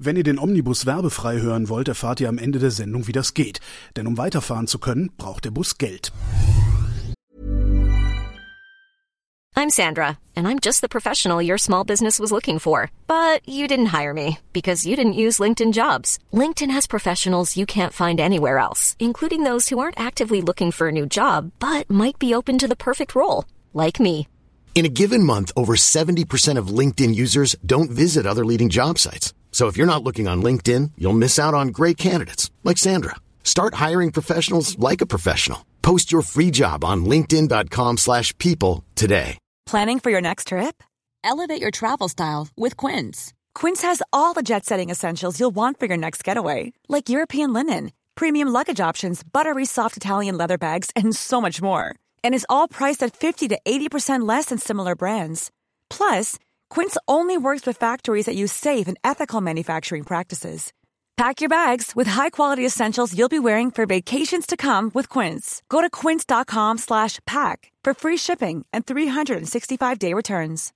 Wenn ihr den Omnibus werbefrei hören wollt, erfahrt ihr am Ende der Sendung, wie das geht. Denn um weiterfahren zu können, braucht der Bus Geld. I'm Sandra, and I'm just the professional your small business was looking for. But you didn't hire me because you didn't use LinkedIn jobs. LinkedIn has professionals you can't find anywhere else, including those who aren't actively looking for a new job, but might be open to the perfect role, like me. In a given month, over 70% of LinkedIn users don't visit other leading job sites. So if you're not looking on LinkedIn, you'll miss out on great candidates like Sandra. Start hiring professionals like a professional. Post your free job on linkedin.com/people today. Planning for your next trip? Elevate your travel style with Quince. Quince has all the jet-setting essentials you'll want for your next getaway, like European linen, premium luggage options, buttery soft Italian leather bags, and so much more. And is all priced at 50 to 80% less than similar brands. Plus, Quince only works with factories that use safe and ethical manufacturing practices. Pack your bags with high-quality essentials you'll be wearing for vacations to come with Quince. Go to quince.com slash pack for free shipping and 365-day returns.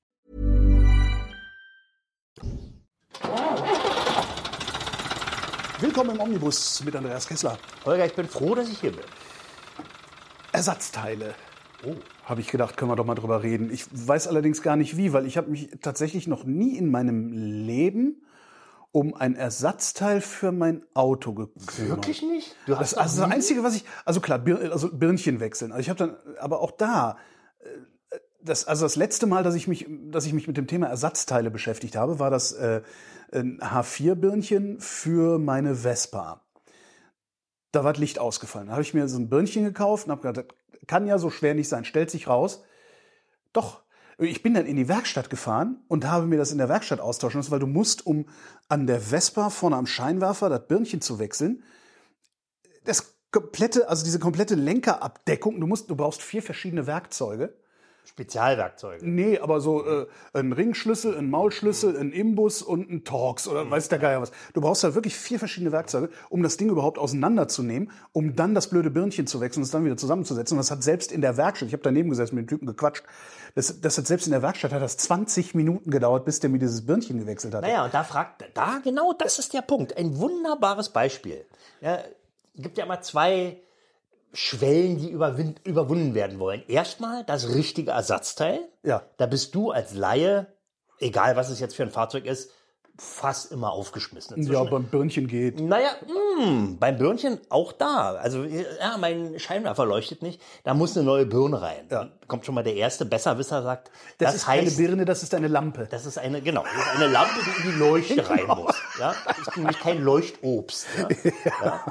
Willkommen im Omnibus mit Andreas Kessler. Holger, ich bin froh, dass ich hier bin. Ersatzteile. Oh, habe ich gedacht, können wir doch mal drüber reden. Ich weiß allerdings gar nicht wie, weil ich habe mich tatsächlich noch nie in meinem Leben um ein Ersatzteil für mein Auto gekümmert. Wirklich nicht? Du Das, hast also das noch nie- Einzige, was ich, also klar, Bir, also Birnchen wechseln. Also ich habe dann, aber auch da, äh, das, also das letzte Mal, dass ich mich, dass ich mich mit dem Thema Ersatzteile beschäftigt habe, war das äh, ein H4-Birnchen für meine Vespa. Da war das Licht ausgefallen. Da habe ich mir so ein Birnchen gekauft und habe gedacht, das kann ja so schwer nicht sein. Stellt sich raus. Doch. Ich bin dann in die Werkstatt gefahren und habe mir das in der Werkstatt austauschen lassen, weil du musst, um an der Vespa vorne am Scheinwerfer das Birnchen zu wechseln, das komplette, also diese komplette Lenkerabdeckung, du musst, du brauchst vier verschiedene Werkzeuge. Spezialwerkzeuge. Nee, aber so äh, ein Ringschlüssel, ein Maulschlüssel, ein Imbus und ein Torx oder weiß der Geier was. Du brauchst halt wirklich vier verschiedene Werkzeuge, um das Ding überhaupt auseinanderzunehmen, um dann das blöde Birnchen zu wechseln und es dann wieder zusammenzusetzen. Und das hat selbst in der Werkstatt, ich habe daneben gesessen mit dem Typen gequatscht, das, das hat selbst in der Werkstatt hat das 20 Minuten gedauert, bis der mir dieses Birnchen gewechselt hat. Naja, und da fragt, da genau das ist der Punkt. Ein wunderbares Beispiel. Ja, gibt ja immer zwei Schwellen, die überwunden werden wollen. Erstmal das richtige Ersatzteil. Ja. Da bist du als Laie, egal was es jetzt für ein Fahrzeug ist, fast immer aufgeschmissen. Ja, inzwischen. beim Birnchen geht. Naja, mh, beim Birnchen auch da. Also, ja, mein Scheinwerfer leuchtet nicht. Da muss eine neue Birne rein. Ja. Kommt schon mal der erste Besserwisser, sagt, Das, das, ist heißt, keine Birne, das ist eine Lampe. das ist eine, genau, das ist eine Lampe, die in die Leuchte rein muss. Ja? Das ist nämlich kein Leuchtobst. Ja? Ja.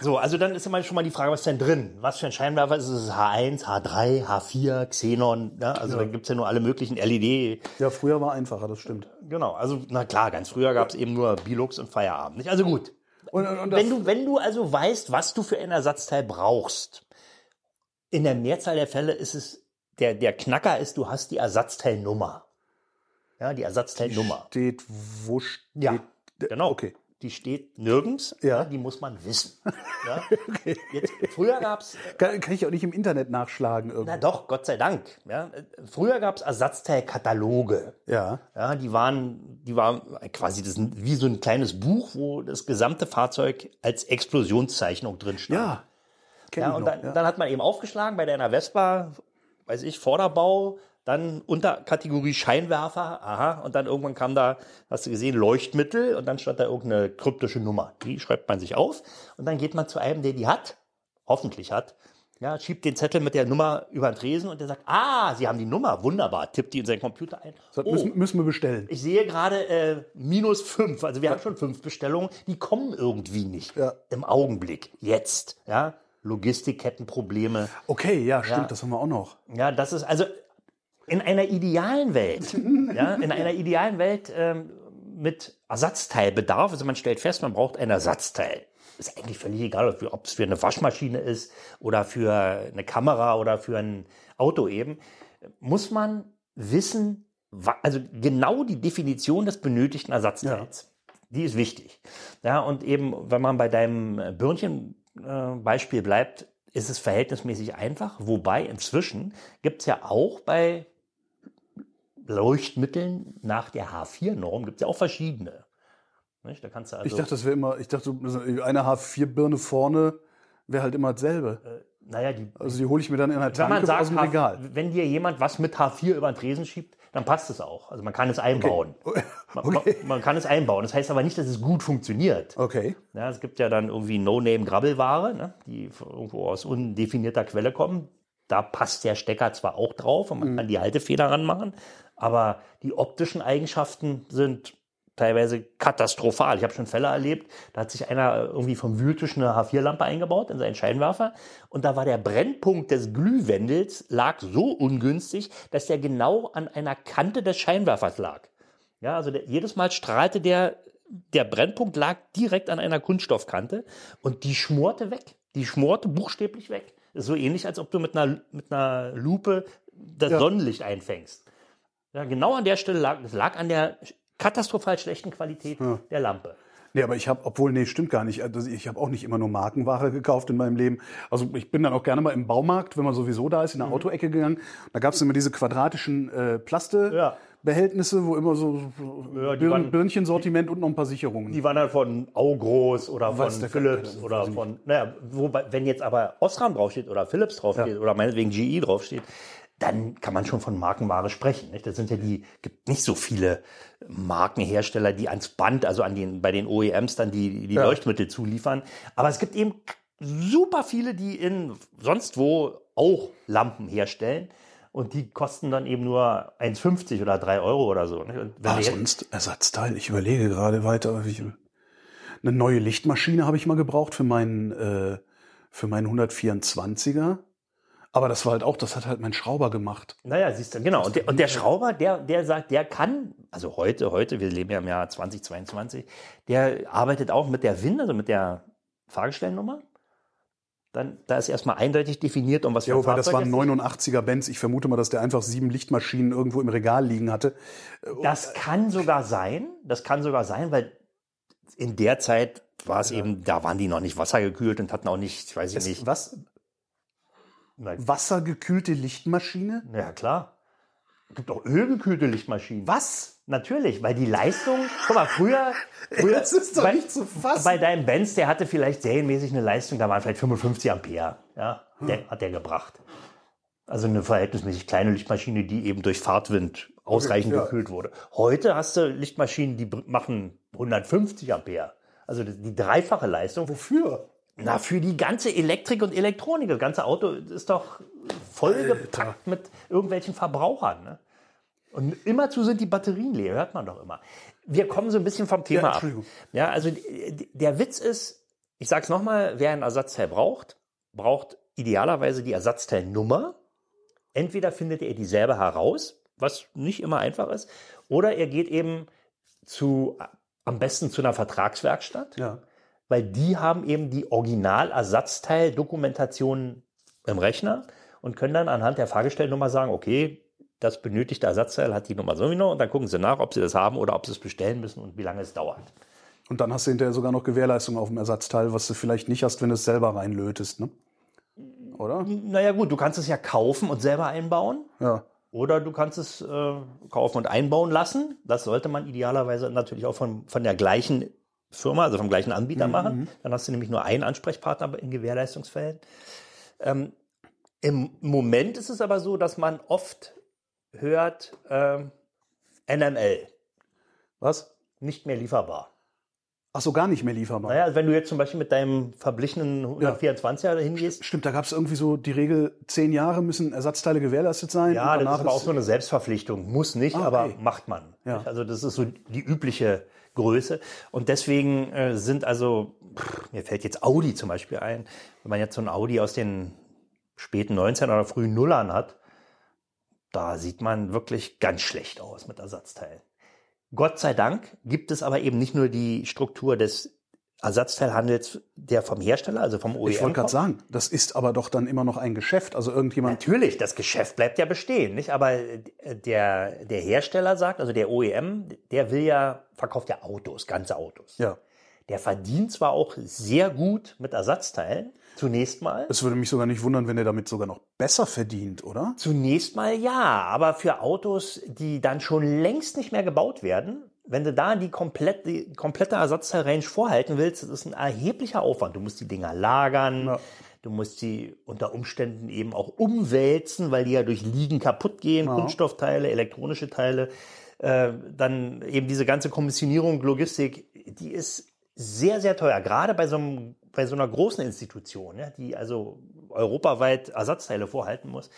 So, also dann ist immer schon mal die Frage, was ist denn drin? Was für ein Scheinwerfer ist es? Ist es H1, H3, H4, Xenon? Ja? Also da gibt's ja nur alle möglichen LED. Ja, früher war einfacher, das stimmt. Genau, also na klar, ganz früher gab's eben nur Bilux und Feierabend. Nicht? Also gut, Und, und, und wenn du, wenn du also weißt, was du für ein Ersatzteil brauchst, in der Mehrzahl der Fälle ist es, der, der Knacker ist, du hast die Ersatzteilnummer. Ja, die Ersatzteilnummer. steht, wo steht. Ja, genau. Okay. Die steht nirgends. Ja. Die muss man wissen. Ja? Jetzt, früher gab's Kann, kann ich auch nicht im Internet nachschlagen irgendwo. na doch, Gott sei Dank. Ja? Früher gab's Ersatzteilkataloge. Ja. Ja, die waren, die waren quasi das, wie so ein kleines Buch, wo das gesamte Fahrzeug als Explosionszeichnung drin stand. Ja. Ja, und noch, dann, ja. dann hat man eben aufgeschlagen bei deiner Vespa, weiß ich, Vorderbau, dann Unterkategorie Scheinwerfer, aha, und dann irgendwann kam da, hast du gesehen, Leuchtmittel und dann stand da irgendeine kryptische Nummer. Die schreibt man sich auf und dann geht man zu einem, der die hat, hoffentlich hat, ja, schiebt den Zettel mit der Nummer über den Tresen und der sagt, ah, Sie haben die Nummer, wunderbar, tippt die in seinen Computer ein. Das Oh, müssen, müssen wir bestellen. ich sehe gerade äh, minus fünf, also wir haben schon fünf Bestellungen, die kommen irgendwie nicht Ja. im Augenblick, jetzt, ja. Logistikkettenprobleme. Okay, ja, stimmt, Ja. das haben wir auch noch. Ja, das ist also in einer idealen Welt, ja, in einer idealen Welt ähm, mit Ersatzteilbedarf, also man stellt fest, man braucht ein Ersatzteil. Ist eigentlich völlig egal, ob es für eine Waschmaschine ist oder für eine Kamera oder für ein Auto eben, muss man wissen, also genau die Definition des benötigten Ersatzteils. Die ist wichtig. Ja, und eben, wenn man bei deinem äh, Birnchen-Beispiel bleibt, ist es verhältnismäßig einfach. Wobei inzwischen gibt es ja auch bei Leuchtmitteln nach der H4-Norm gibt es ja auch verschiedene. Nicht? Da kannst du also, ich dachte, das wäre immer, ich dachte, eine H4-Birne vorne wäre halt immer dasselbe. naja, die, Also die hole ich mir dann in einer man Tanke sagt, aus dem Regal. H- wenn dir jemand was mit H4 über den Tresen schiebt, dann passt es auch. Also man kann es einbauen. Man, Okay. man, man kann es einbauen. Das heißt aber nicht, dass es gut funktioniert. Okay. Ja, es gibt ja dann irgendwie No-Name-Grabbelware, ne, die irgendwo aus undefinierter Quelle kommen. Da passt der Stecker zwar auch drauf und man Mhm. kann die Haltefeder ranmachen, aber die optischen Eigenschaften sind teilweise katastrophal. Ich habe schon Fälle erlebt, da hat sich einer irgendwie vom Wühltisch eine H4-Lampe eingebaut in seinen Scheinwerfer und da war der Brennpunkt des Glühwendels lag so ungünstig, dass der genau an einer Kante des Scheinwerfers lag. Ja, also der, jedes Mal strahlte der, der Brennpunkt lag direkt an einer Kunststoffkante und die schmorte weg. Die schmorte buchstäblich weg. Ist so ähnlich, als ob du mit einer, mit einer Lupe das Ja. Sonnenlicht einfängst. Ja, genau an der Stelle lag, es lag an der katastrophal schlechten Qualität der Lampe. Nee, aber ich habe, obwohl, nee, stimmt gar nicht. Also ich habe auch nicht immer nur Markenware gekauft in meinem Leben. Also ich bin dann auch gerne mal im Baumarkt, wenn man sowieso da ist, in Mhm. der Autoecke gegangen. Da gab es immer diese quadratischen äh, Ja. Plaste-Behältnisse, wo immer so, Ja, Birn waren- Birnchensortiment und noch ein paar Sicherungen. Die waren dann von Augros oder von Was der Philips oder von, naja, wobei, wenn jetzt aber Osram draufsteht oder Philips draufsteht oder meinetwegen GE draufsteht, dann kann man schon von Markenware sprechen. Nicht? Das sind ja die, gibt nicht so viele Markenhersteller, die ans Band, also an den, bei den OEMs dann die, die Leuchtmittel zuliefern. Aber es gibt eben super viele, die in sonst wo auch Lampen herstellen. Und die kosten dann eben nur 1,50 oder 3 Euro oder so. Nicht? Und wenn Ah, sonst Ersatzteil. Ich überlege gerade weiter. Ich, eine neue Lichtmaschine habe ich mal gebraucht für meinen, äh, für meinen 124er. Aber das war halt auch, das hat halt mein Schrauber gemacht. Naja, siehst du, genau. Und der, und der Schrauber, der, der sagt, der kann, also heute, heute, wir leben ja im Jahr 2022, der arbeitet auch mit der WIN, also mit der Fahrgestellnummer. Dann, da ist erstmal eindeutig definiert, um was für Ja, ein das Fahrzeug war ein es 89er Benz. Ich vermute mal, dass der einfach sieben Lichtmaschinen irgendwo im Regal liegen hatte. Das kann sogar sein, das kann sogar sein, weil in der Zeit war es eben, da waren die noch nicht wassergekühlt und hatten auch nicht, weiß ich Es, nicht. was? Na, Wassergekühlte Lichtmaschine? ja, klar. Es gibt auch ölgekühlte Lichtmaschinen. Was? Natürlich, weil die Leistung, guck mal, früher, früher Das ist doch bei, nicht zu fassen. Bei deinem Benz, der hatte vielleicht serienmäßig eine Leistung, da waren vielleicht 55 Ampere, ja, der, hat der gebracht. Also eine verhältnismäßig kleine Lichtmaschine, die eben durch Fahrtwind ausreichend ja. gekühlt wurde. Heute hast du Lichtmaschinen, die machen 150 Ampere. Also die dreifache Leistung. Wofür? Na, für die ganze Elektrik und Elektronik. Das ganze Auto ist doch vollgepackt mit irgendwelchen Verbrauchern. Ne? Und immerzu sind die Batterien leer, hört man doch immer. Wir kommen so ein bisschen vom Thema ab. Entschuldigung. Ja, also der Witz ist, ich sag's nochmal, wer ein Ersatzteil braucht, braucht idealerweise die Ersatzteilnummer. Entweder findet er die selber heraus, was nicht immer einfach ist, oder er geht eben zu, am besten zu einer Vertragswerkstatt Ja. Weil die haben eben die Original-Ersatzteil-Dokumentation im Rechner und können dann anhand der Fahrgestellnummer sagen, okay, das benötigte Ersatzteil hat die Nummer sowieso und dann gucken sie nach, ob sie das haben oder ob sie es bestellen müssen und wie lange es dauert. Und dann hast du hinterher sogar noch Gewährleistung auf dem Ersatzteil, was du vielleicht nicht hast, wenn du es selber reinlötest, ne? Oder? Naja gut, du kannst es ja kaufen und selber einbauen Ja. oder du kannst es äh, kaufen und einbauen lassen. Das sollte man idealerweise natürlich auch von, von der gleichen Firma, also vom gleichen Anbieter machen. Dann hast du nämlich nur einen Ansprechpartner in Gewährleistungsfällen. Ähm, Im Moment ist es aber so, dass man oft hört, ähm, NML, Was? nicht mehr lieferbar. Ach so, gar nicht mehr lieferbar. Naja, also wenn du jetzt zum Beispiel mit deinem verblichenen 124er hingehst, Stimmt, da gab es irgendwie so die Regel, zehn Jahre müssen Ersatzteile gewährleistet sein. Ja, das danach ist aber auch so eine Selbstverpflichtung. Muss nicht, Ah, aber okay. macht man. Ja. Also das ist so die übliche Größe. Und deswegen äh, sind also, pff, mir fällt jetzt Audi zum Beispiel ein, wenn man jetzt so ein Audi aus den späten 19 oder frühen Nullern hat, da sieht man wirklich ganz schlecht aus mit Ersatzteilen. Gott sei Dank gibt es aber eben nicht nur die Struktur des Ersatzteilhandels, der vom Hersteller, also vom OEM Ich wollte gerade sagen, das ist aber doch dann immer noch ein Geschäft. Also irgendjemand. Natürlich, das Geschäft bleibt ja bestehen, nicht? Aber äh, der, der Hersteller sagt, also der OEM, der will ja, verkauft ja Autos, ganze Autos. Ja. Der verdient zwar auch sehr gut mit Ersatzteilen, zunächst mal. Es würde mich sogar nicht wundern, wenn er damit sogar noch besser verdient, oder? Zunächst mal ja, aber für Autos, die dann schon längst nicht mehr gebaut werden, wenn du da die komplette, die komplette Ersatzteilrange vorhalten willst, das ist ein erheblicher Aufwand. Du musst die Dinger lagern, Ja. du musst sie unter Umständen eben auch umwälzen, weil die ja durch Liegen kaputt gehen, Kunststoffteile, elektronische Teile. Äh, dann eben diese ganze Kommissionierung, Logistik, die ist sehr, sehr teuer. Gerade bei so, einem, bei so einer großen Institution, ja, die also europaweit Ersatzteile vorhalten muss.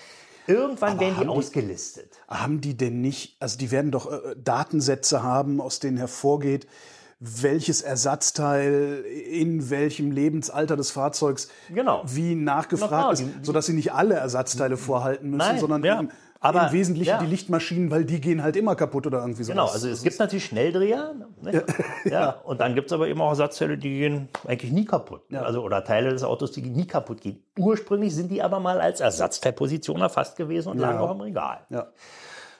Irgendwann werden die die- ausgelistet. Haben die denn nicht, also die werden doch äh, Datensätze haben, aus denen hervorgeht, welches Ersatzteil in welchem Lebensalter des Fahrzeugs Genau. wie nachgefragt Na klar, ist, sodass sie nicht alle Ersatzteile vorhalten müssen, Nein, sondern ja. eben Aber- im Wesentlichen ja. die Lichtmaschinen, weil die gehen halt immer kaputt oder irgendwie so. Genau, also es gibt natürlich Schnelldreher. Ne? Ja. Und dann gibt es aber eben auch Ersatzteile, die gehen eigentlich nie kaputt. Also, oder Teile des Autos, die nie kaputt gehen. Ursprünglich sind die aber mal als Ersatzteilposition erfasst gewesen und lagen auch im Regal. Ja.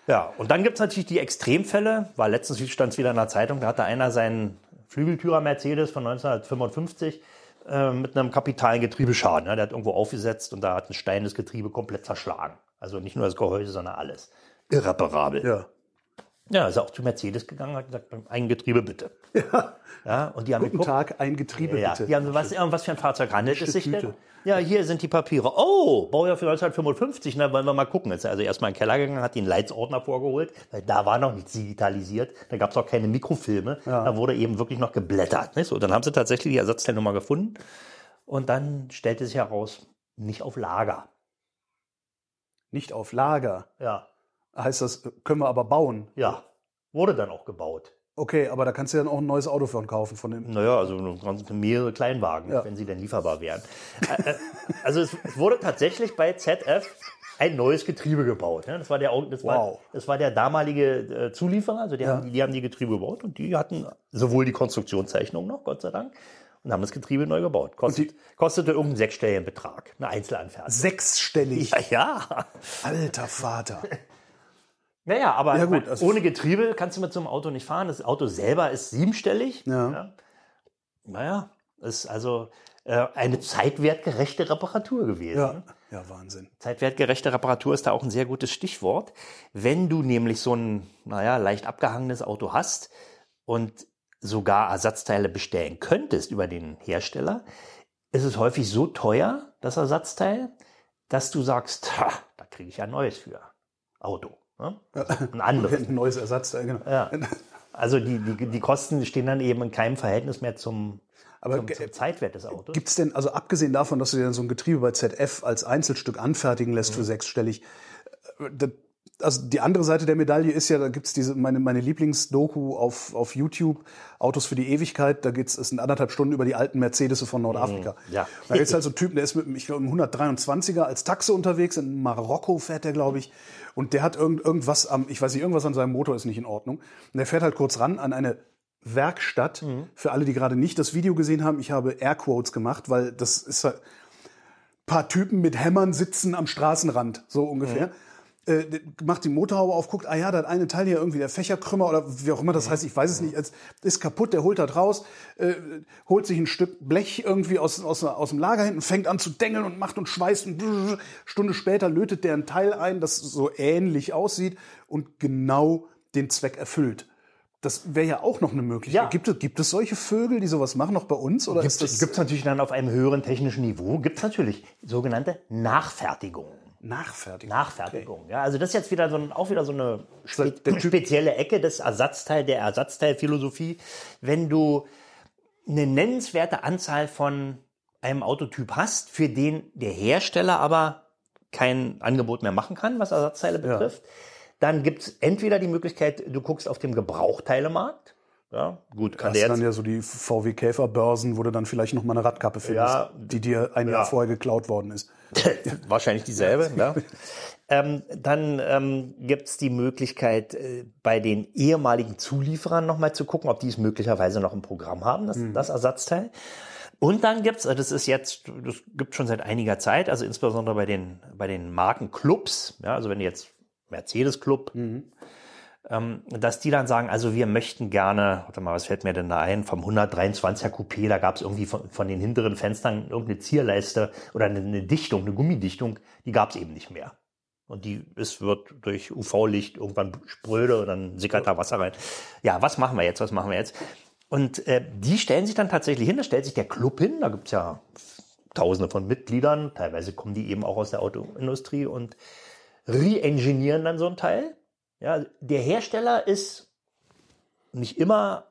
Ja, und dann gibt es natürlich die Extremfälle. War letztens stand es wieder in der Zeitung, da hatte einer seinen Flügeltürer Mercedes von 1955 äh, mit einem kapitalen Getriebeschaden. Ja, der hat irgendwo aufgesetzt und da hat ein Stein das Getriebe komplett zerschlagen. Also nicht nur das Gehäuse, sondern alles. Irreparabel. Ja. Ja, ist auch zu Mercedes gegangen, hat gesagt, ein Getriebe bitte. Ja. Ja, und die haben Guten geguckt, Tag, ein Getriebe ja, bitte. die haben, was, was für ein Fahrzeug handelt es sich denn? Ja, hier sind die Papiere. Oh, Baujahr für 1955, na, wollen wir mal gucken. Jetzt ist er also erstmal in den Keller gegangen, hat den Leitsordner vorgeholt, weil da war noch nichts digitalisiert, da gab es auch keine Mikrofilme, da wurde eben wirklich noch geblättert. Nicht? So, dann haben sie tatsächlich die Ersatzteilnummer gefunden und dann stellte sich heraus, nicht auf Lager. Nicht auf Lager. Ja, Heißt das, können wir aber bauen? ja, wurde dann auch gebaut. Okay, aber da kannst du dann auch ein neues Auto für kaufen von dem. Naja, also mehrere Kleinwagen, Ja. wenn sie denn lieferbar wären. Also es, wurde tatsächlich bei ZF ein neues Getriebe gebaut. Ne? Das, war der, das, war, Wow. das war der damalige äh, Zulieferer, also die, haben, die, die haben die Getriebe gebaut und die hatten sowohl die Konstruktionszeichnung noch, Gott sei Dank, und haben das Getriebe neu gebaut. Kostet, kostete irgendeinen sechsstelligen Betrag, eine Einzelanfertigung. Sechsstellig. Ja, ja. Alter Vater. Naja, aber Ja, gut, also- ohne Getriebe kannst du mit so einem Auto nicht fahren. Das Auto selber ist siebenstellig. Ja. Naja, ist also äh, eine zeitwertgerechte Reparatur gewesen. Ja. Ja, Wahnsinn. Zeitwertgerechte Reparatur ist da auch ein sehr gutes Stichwort. Wenn du nämlich so ein, naja, leicht abgehangenes Auto hast und sogar Ersatzteile bestellen könntest über den Hersteller, ist es häufig so teuer, das Ersatzteil, dass du sagst, da kriege ich ja ein neues für. Auto. Ne? Ein anderes. Ein neues Ersatzteil, genau. Ja. Also die, die, die Kosten stehen dann eben in keinem Verhältnis mehr zum, Aber zum, zum Zeitwert des Autos. Gibt's denn, also abgesehen davon, dass du dir dann so ein Getriebe bei ZF als Einzelstück anfertigen lässt Mhm. für sechsstellig, äh, also die andere Seite der Medaille ist ja, da gibt's diese, meine, meine Lieblingsdoku auf, auf YouTube, Autos für die Ewigkeit, da geht's, es sind anderthalb Stunden über die alten Mercedes von Nordafrika. Mhm. ja. Da gibt's halt so einen Typen, der ist mit, ich glaube, einem 123er als Taxe unterwegs, in Marokko fährt der, glaube ich, und der hat irgend, irgendwas am, ich weiß nicht, irgendwas an seinem Motor ist nicht in Ordnung. Und der fährt halt kurz ran an eine Werkstatt. Mhm. Für alle, die gerade nicht das Video gesehen haben, ich habe Airquotes gemacht, weil das ist halt paar Typen mit Hämmern sitzen am Straßenrand, so ungefähr. Äh, macht die Motorhaube auf, guckt, ah ja, das eine Teil hier irgendwie der Fächerkrümmer oder wie auch immer das heißt, ich weiß es nicht, es ist kaputt, der holt das raus, äh, holt sich ein Stück Blech irgendwie aus, aus, aus dem Lager hinten, fängt an zu dengeln und macht und schweißt und brrr. Stunde später lötet der ein Teil ein, das so ähnlich aussieht und genau den Zweck erfüllt. Das wäre ja auch noch eine Möglichkeit. Ja. Gibt, es, gibt es solche Vögel, die sowas machen, noch bei uns? Oder Gibt es natürlich dann auf einem höheren technischen Niveau, gibt es natürlich sogenannte Nachfertigungen. Nachfertigung? Nachfertigung. Ja, also das ist jetzt wieder so ein, auch wieder so eine spe spezielle Ecke des Ersatzteil, der Ersatzteilphilosophie. Wenn du eine nennenswerte Anzahl von einem Autotyp hast, für den der Hersteller aber kein Angebot mehr machen kann, was Ersatzteile betrifft, dann gibt es entweder die Möglichkeit, du guckst auf dem Gebrauchteilemarkt. Ja, gut, kann Das der dann jetzt ja so die VW Käfer-Börsen, wo du dann vielleicht noch mal eine Radkappe findest, Ja. die dir ein Jahr Ja. vorher geklaut worden ist. Wahrscheinlich dieselbe, ja. ähm, dann ähm, gibt es die Möglichkeit, äh, bei den ehemaligen Zulieferern nochmal zu gucken, ob die es möglicherweise noch im Programm haben, das, das Ersatzteil. Und dann gibt's, also das ist jetzt, das gibt schon seit einiger Zeit, also insbesondere bei den, bei den Markenclubs, ja, also wenn du jetzt Mercedes Club, ähm, dass die dann sagen, also wir möchten gerne, warte mal, was fällt mir denn da ein, vom 123er Coupé, da gab es irgendwie von, von den hinteren Fenstern irgendeine Zierleiste oder eine, eine Dichtung, eine Gummidichtung, die gab es eben nicht mehr. Und die es wird durch UV-Licht irgendwann spröde und dann sickert da Wasser rein. Ja, was machen wir jetzt? Was machen wir jetzt? Und äh, die stellen sich dann tatsächlich hin, da stellt sich der Club hin, da gibt's ja tausende von Mitgliedern, teilweise kommen die eben auch aus der Autoindustrie und re-engineeren dann so ein Teil. Ja, der Hersteller ist nicht immer,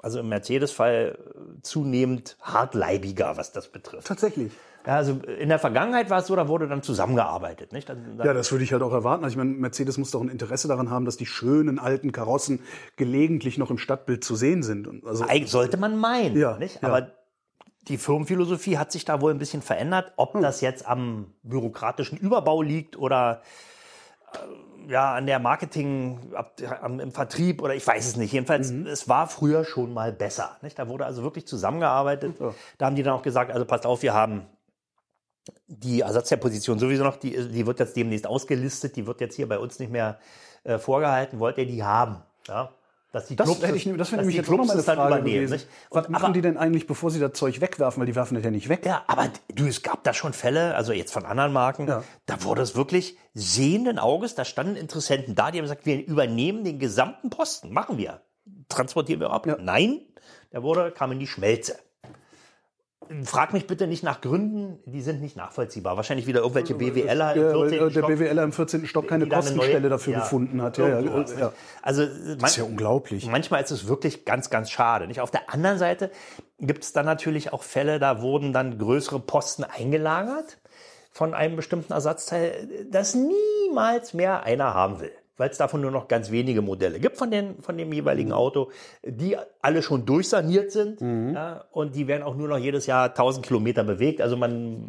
also im Mercedes-Fall zunehmend hartleibiger, was das betrifft. Tatsächlich. Ja, also in der Vergangenheit war es so, da wurde dann zusammengearbeitet. Nicht? Dann, dann Ja, das würde ich halt auch erwarten. Also ich meine, Mercedes muss doch ein Interesse daran haben, dass die schönen alten Karossen gelegentlich noch im Stadtbild zu sehen sind. Also, Eigentlich sollte man meinen. Ja, nicht? ja. Aber die Firmenphilosophie hat sich da wohl ein bisschen verändert. Ob das jetzt am bürokratischen Überbau liegt oder äh, ja, an der Marketing, ab, am, im Vertrieb oder ich weiß es nicht. Jedenfalls, es war früher schon mal besser. Nicht? Da wurde also wirklich zusammengearbeitet. Da haben die dann auch gesagt, also passt auf, wir haben die Ersatzteilposition sowieso noch, die, die wird jetzt demnächst ausgelistet, die wird jetzt hier bei uns nicht mehr äh, vorgehalten. Wollt ihr die haben? Ja? Dass die das, Clubs hätte ich, das wäre nämlich jetzt Clubs meine das dann Frage übernehmen, gewesen. Was machen aber- die denn eigentlich, bevor sie das Zeug wegwerfen? Weil die werfen das ja nicht weg. Ja, aber du, es gab da schon Fälle, also jetzt von anderen Marken, Ja. da wurde es wirklich sehenden Auges, da standen Interessenten da, die haben gesagt, wir übernehmen den gesamten Posten, machen wir. Transportieren wir ab. Ja. Nein, der wurde, kam in die Schmelze. Frag mich bitte nicht nach Gründen, die sind nicht nachvollziehbar. Wahrscheinlich wieder irgendwelche BWLer im Ja, weil 14. äh, der Stock, BWLer im 14. Stock keine eine neue- Kostenstelle dafür ja, gefunden hat. Ja, ja, ja. Also äh, Das ist ja unglaublich. manchmal ist es wirklich ganz, ganz schade. Nicht? Auf der anderen Seite gibt es dann natürlich auch Fälle, da wurden dann größere Posten eingelagert von einem bestimmten Ersatzteil, das niemals mehr einer haben will. Weil es davon nur noch ganz wenige Modelle gibt von, den, von dem jeweiligen Mhm. Auto, die alle schon durchsaniert sind. Ja, und die werden auch nur noch jedes Jahr 1000 Kilometer bewegt. Also man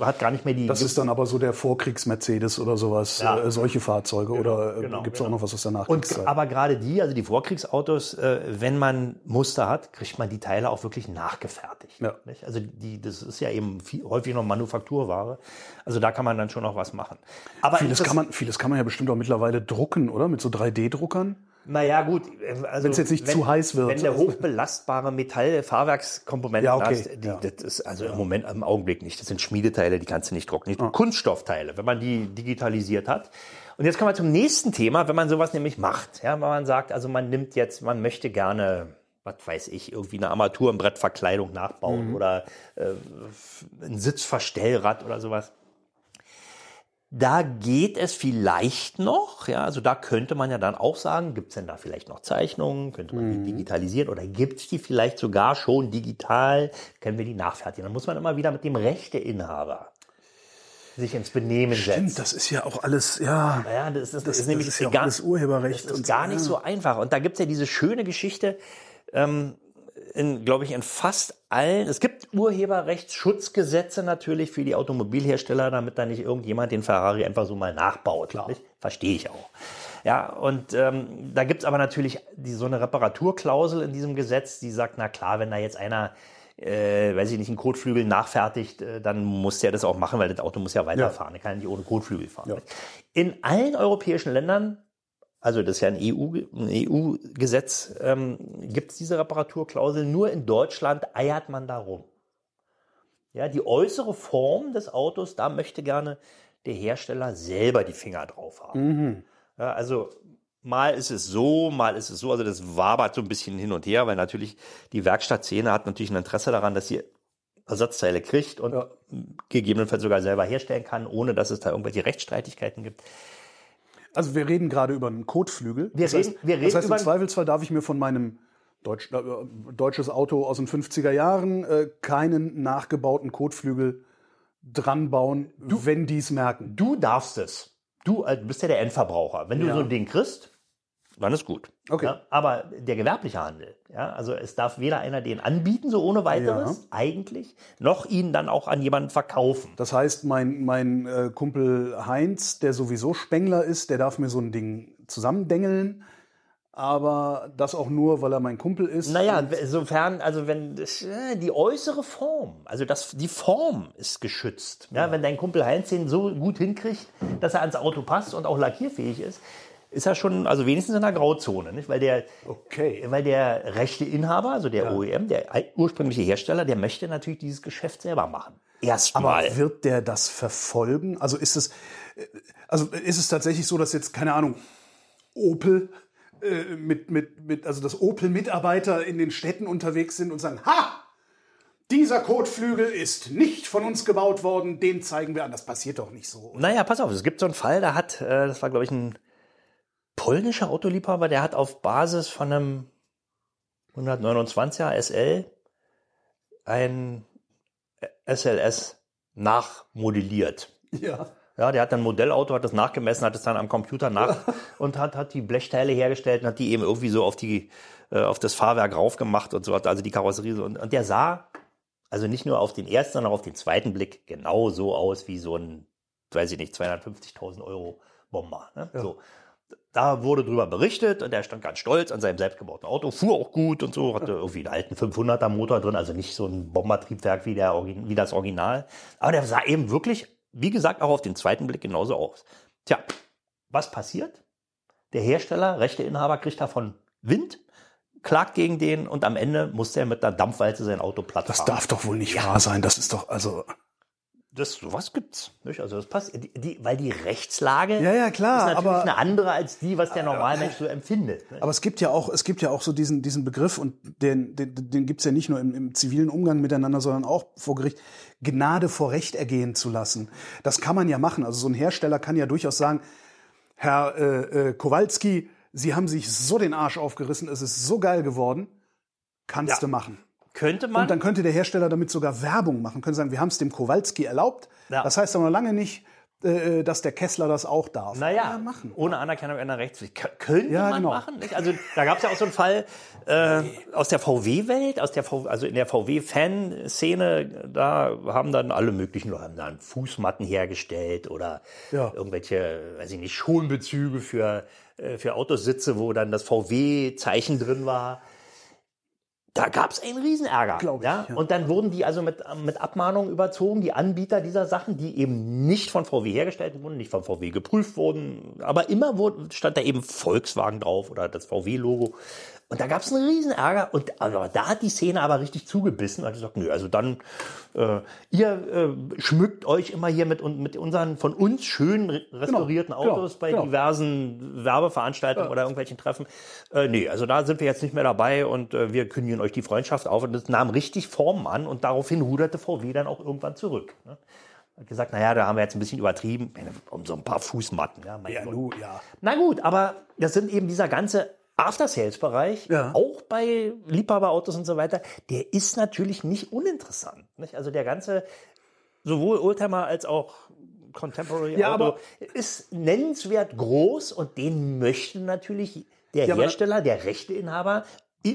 hat gar nicht mehr die. Das ist dann aber so der Vorkriegs-Mercedes oder sowas, Ja. äh, solche Fahrzeuge. oder äh, genau, gibt es genau. auch noch was aus der Und Nachkriegszeit? aber gerade die, also die Vorkriegsautos, äh, wenn man Muster hat, kriegt man die Teile auch wirklich nachgefertigt. Ja. Also die, das ist ja eben viel, häufig noch Manufakturware. Also da kann man dann schon noch was machen. Aber vieles, kann man, vieles kann man ja bestimmt auch mittlerweile drucken, oder? Mit so 3D-Druckern? Naja, gut. äh, Also Wenn's jetzt nicht wenn, zu heiß wird. Wenn der hochbelastbare Metall-Fahrwerkskomponenten Ja, okay, hast, die, ja. das ist also im Moment, im Augenblick nicht. Das sind Schmiedeteile, die kannst du nicht drucken. Nicht Kunststoffteile, wenn man die digitalisiert hat. Und jetzt kommen wir zum nächsten Thema, wenn man sowas nämlich macht. Ja, wenn man sagt, also man nimmt jetzt, man möchte gerne, was weiß ich, irgendwie eine Armatur- und Brettverkleidung nachbauen Mhm. oder äh, ein Sitzverstellrad oder sowas. Da geht es vielleicht noch, ja, also da könnte man ja dann auch sagen, gibt es denn da vielleicht noch Zeichnungen, könnte man Mhm. die digitalisieren oder gibt es die vielleicht sogar schon digital, können wir die nachfertigen. Dann muss man immer wieder mit dem Rechteinhaber sich ins Benehmen Stimmt, setzen. das ist ja auch alles, ja. Ja, das, ist, Das- ist nämlich das ist ja gar, alles Urheberrecht Das ist und gar nicht ja. so einfach. Und da gibt's ja diese schöne Geschichte, ähm, in, glaube ich, in fast allen. Es gibt Urheberrechtsschutzgesetze natürlich für die Automobilhersteller, damit da nicht irgendjemand den Ferrari einfach so mal nachbaut. Nicht? Verstehe ich auch. Ja, und ähm, da gibt's aber natürlich die, so eine Reparaturklausel in diesem Gesetz, die sagt, na klar, wenn da jetzt einer äh, weiß ich nicht, einen Kotflügel nachfertigt, äh, dann muss der das auch machen, weil das Auto muss ja weiterfahren. Er kann ja nicht ohne Kotflügel fahren. Ja. In allen europäischen Ländern, also das ist ja ein EU ein EU-Gesetz, ähm, gibt es diese Reparaturklausel. Nur in Deutschland eiert man darum. Ja, die äußere Form des Autos, da möchte gerne der Hersteller selber die Finger drauf haben. Ja, also mal ist es so, mal ist es so. Also das wabert so ein bisschen hin und her, weil natürlich die Werkstattszene hat natürlich ein Interesse daran, dass sie Ersatzteile kriegt und Ja. gegebenenfalls sogar selber herstellen kann, ohne dass es da irgendwelche Rechtsstreitigkeiten gibt. Also wir reden gerade über einen Kotflügel. Wir das reden- heißt, wir reden das heißt, im Zweifelsfall darf ich mir von meinem Deutsch, äh, deutsches Auto aus den 50er Jahren äh, keinen nachgebauten Kotflügel dran bauen, wenn die es merken. Du darfst es. Du äh, bist ja der Endverbraucher. Wenn du Ja. so ein Ding kriegst, dann ist gut. Okay. Ja, aber der gewerbliche Handel, ja, also es darf weder einer den anbieten, so ohne weiteres, eigentlich, noch ihn dann auch an jemanden verkaufen. Das heißt, mein, mein äh, Kumpel Heinz, der sowieso Spengler ist, der darf mir so ein Ding zusammendengeln. Aber das auch nur, weil er mein Kumpel ist. Naja, insofern, also wenn äh, die äußere Form, also das, die Form ist geschützt. Ja, Wenn dein Kumpel Heinz den so gut hinkriegt, dass er ans Auto passt und auch lackierfähig ist, ist er schon, also wenigstens in der Grauzone, nicht? Weil der, Okay. weil der rechte Inhaber, also der OEM, der ursprüngliche Hersteller, der möchte natürlich dieses Geschäft selber machen. Erstmal. Aber wird der das verfolgen? Also ist es, äh, also ist es tatsächlich so, dass jetzt, keine Ahnung, Opel äh, mit, mit, mit, also dass Opel-Mitarbeiter in den Städten unterwegs sind und sagen, ha! Dieser Kotflügel ist nicht von uns gebaut worden, den zeigen wir an. Das passiert doch nicht so. Naja, pass auf, es gibt so einen Fall, da hat, äh, das war glaube ich ein polnischer Autoliebhaber, der hat auf Basis von einem 129er SL ein SLS nachmodelliert. Ja. Ja, der hat dann ein Modellauto, hat das nachgemessen, hat es dann am Computer nach und hat, hat die Blechteile hergestellt und hat die eben irgendwie so auf die, äh, auf das Fahrwerk raufgemacht und so, also die Karosserie so. Und, und der sah also nicht nur auf den ersten, sondern auch auf den zweiten Blick genau so aus wie so ein, weiß ich nicht, 250.000 Euro Bomber. Ne? Ja. So. Da wurde drüber berichtet und er stand ganz stolz an seinem selbstgebauten Auto, fuhr auch gut und so, hatte irgendwie einen alten 500er Motor drin, also nicht so ein Bombertriebwerk wie, der, wie das Original. Aber der sah eben wirklich, wie gesagt, auch auf den zweiten Blick genauso aus. Tja, was passiert? Der Hersteller, Rechteinhaber, kriegt davon Wind, klagt gegen den und am Ende muss er mit einer Dampfwalze sein Auto platt Das fahren. darf doch wohl nicht ja. wahr sein. Das ist doch, also. Das, sowas gibt's. Nicht? Also das passt, die, die, weil die Rechtslage ja, ja, klar, ist natürlich aber, eine andere als die, was der Normalmensch so empfindet. Ne? Aber es gibt ja auch, es gibt ja auch so diesen, diesen Begriff und den, den, den gibt's ja nicht nur im, im zivilen Umgang miteinander, sondern auch vor Gericht, Gnade vor Recht ergehen zu lassen. Das kann man ja machen. Also so ein Hersteller kann ja durchaus sagen, Herr äh, äh, Kowalski, Sie haben sich so den Arsch aufgerissen, es ist so geil geworden, kannst ja. du machen. Könnte man. Und dann könnte der Hersteller damit sogar Werbung machen, könnte sagen, wir haben es dem Kowalski erlaubt. Ja. Das heißt aber noch lange nicht, äh, dass der Kessler das auch darf. Naja, ja, machen. ohne Anerkennung einer Rechtspflicht. Könnte ja, man genau. machen. Nicht? Also da gab es ja auch so einen Fall äh, aus der VW-Welt, aus der VW, also in der VW-Fanszene, da haben dann alle möglichen haben dann Fußmatten hergestellt oder ja. irgendwelche, weiß ich nicht, Schonbezüge für, äh, für Autositze, wo dann das VW-Zeichen drin war. Da gab es einen Riesenärger. Glaube ich, ja? ja? Und dann wurden die also mit, mit Abmahnungen überzogen, die Anbieter dieser Sachen, die eben nicht von VW hergestellt wurden, nicht von VW geprüft wurden. Aber immer wurde, stand da eben Volkswagen drauf oder das VW-Logo. Und da gab es einen riesen Ärger und also, da hat die Szene aber richtig zugebissen und hat gesagt, nö, also dann, äh, ihr äh, schmückt euch immer hier mit, mit unseren von uns schön restaurierten genau, Autos genau, bei genau. diversen Werbeveranstaltungen ja. oder irgendwelchen Treffen. Äh, nee, also da sind wir jetzt nicht mehr dabei und äh, wir kündigen euch die Freundschaft auf und das nahm richtig Formen an und daraufhin ruderte VW dann auch irgendwann zurück. Ne? Hat gesagt, naja, da haben wir jetzt ein bisschen übertrieben, um so ein paar Fußmatten. Ja, ja, nu, ja. Na gut, aber das sind eben dieser ganze After-Sales-Bereich, ja. auch bei Liebhaberautos und so weiter, der ist natürlich nicht uninteressant. Nicht? Also der ganze, sowohl Oldtimer als auch Contemporary ja, Auto ist nennenswert groß und den möchte natürlich der ja, Hersteller, der Rechteinhaber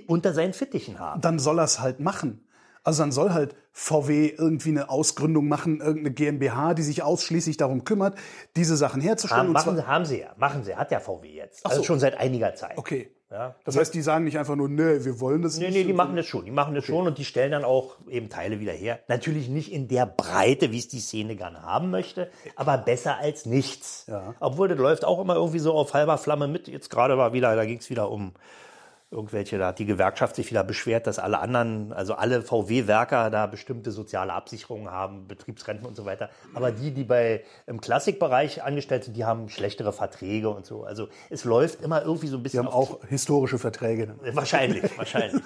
unter seinen Fittichen haben. Dann soll er es halt machen. Also dann soll halt VW irgendwie eine Ausgründung machen, irgendeine GmbH, die sich ausschließlich darum kümmert, diese Sachen herzustellen. Haben, machen, sie, haben sie ja, machen sie, hat ja VW jetzt. Also so. schon seit einiger Zeit. Okay. Ja. Das heißt, die sagen nicht einfach nur, nee, wir wollen das nee, nicht. Nee, nee, die machen das schon. Die machen das okay. schon und die stellen dann auch eben Teile wieder her. Natürlich nicht in der Breite, wie es die Szene gerne haben möchte, aber besser als nichts. Ja. Obwohl das läuft auch immer irgendwie so auf halber Flamme mit. Jetzt gerade war wieder, da ging es wieder um irgendwelche, da hat die Gewerkschaft sich wieder beschwert, dass alle anderen, also alle VW-Werker da bestimmte soziale Absicherungen haben, Betriebsrenten und so weiter. Aber die, die bei im Klassikbereich angestellt sind, die haben schlechtere Verträge und so. Also es läuft immer irgendwie so ein bisschen. Die haben auch historische Verträge. Wahrscheinlich, wahrscheinlich.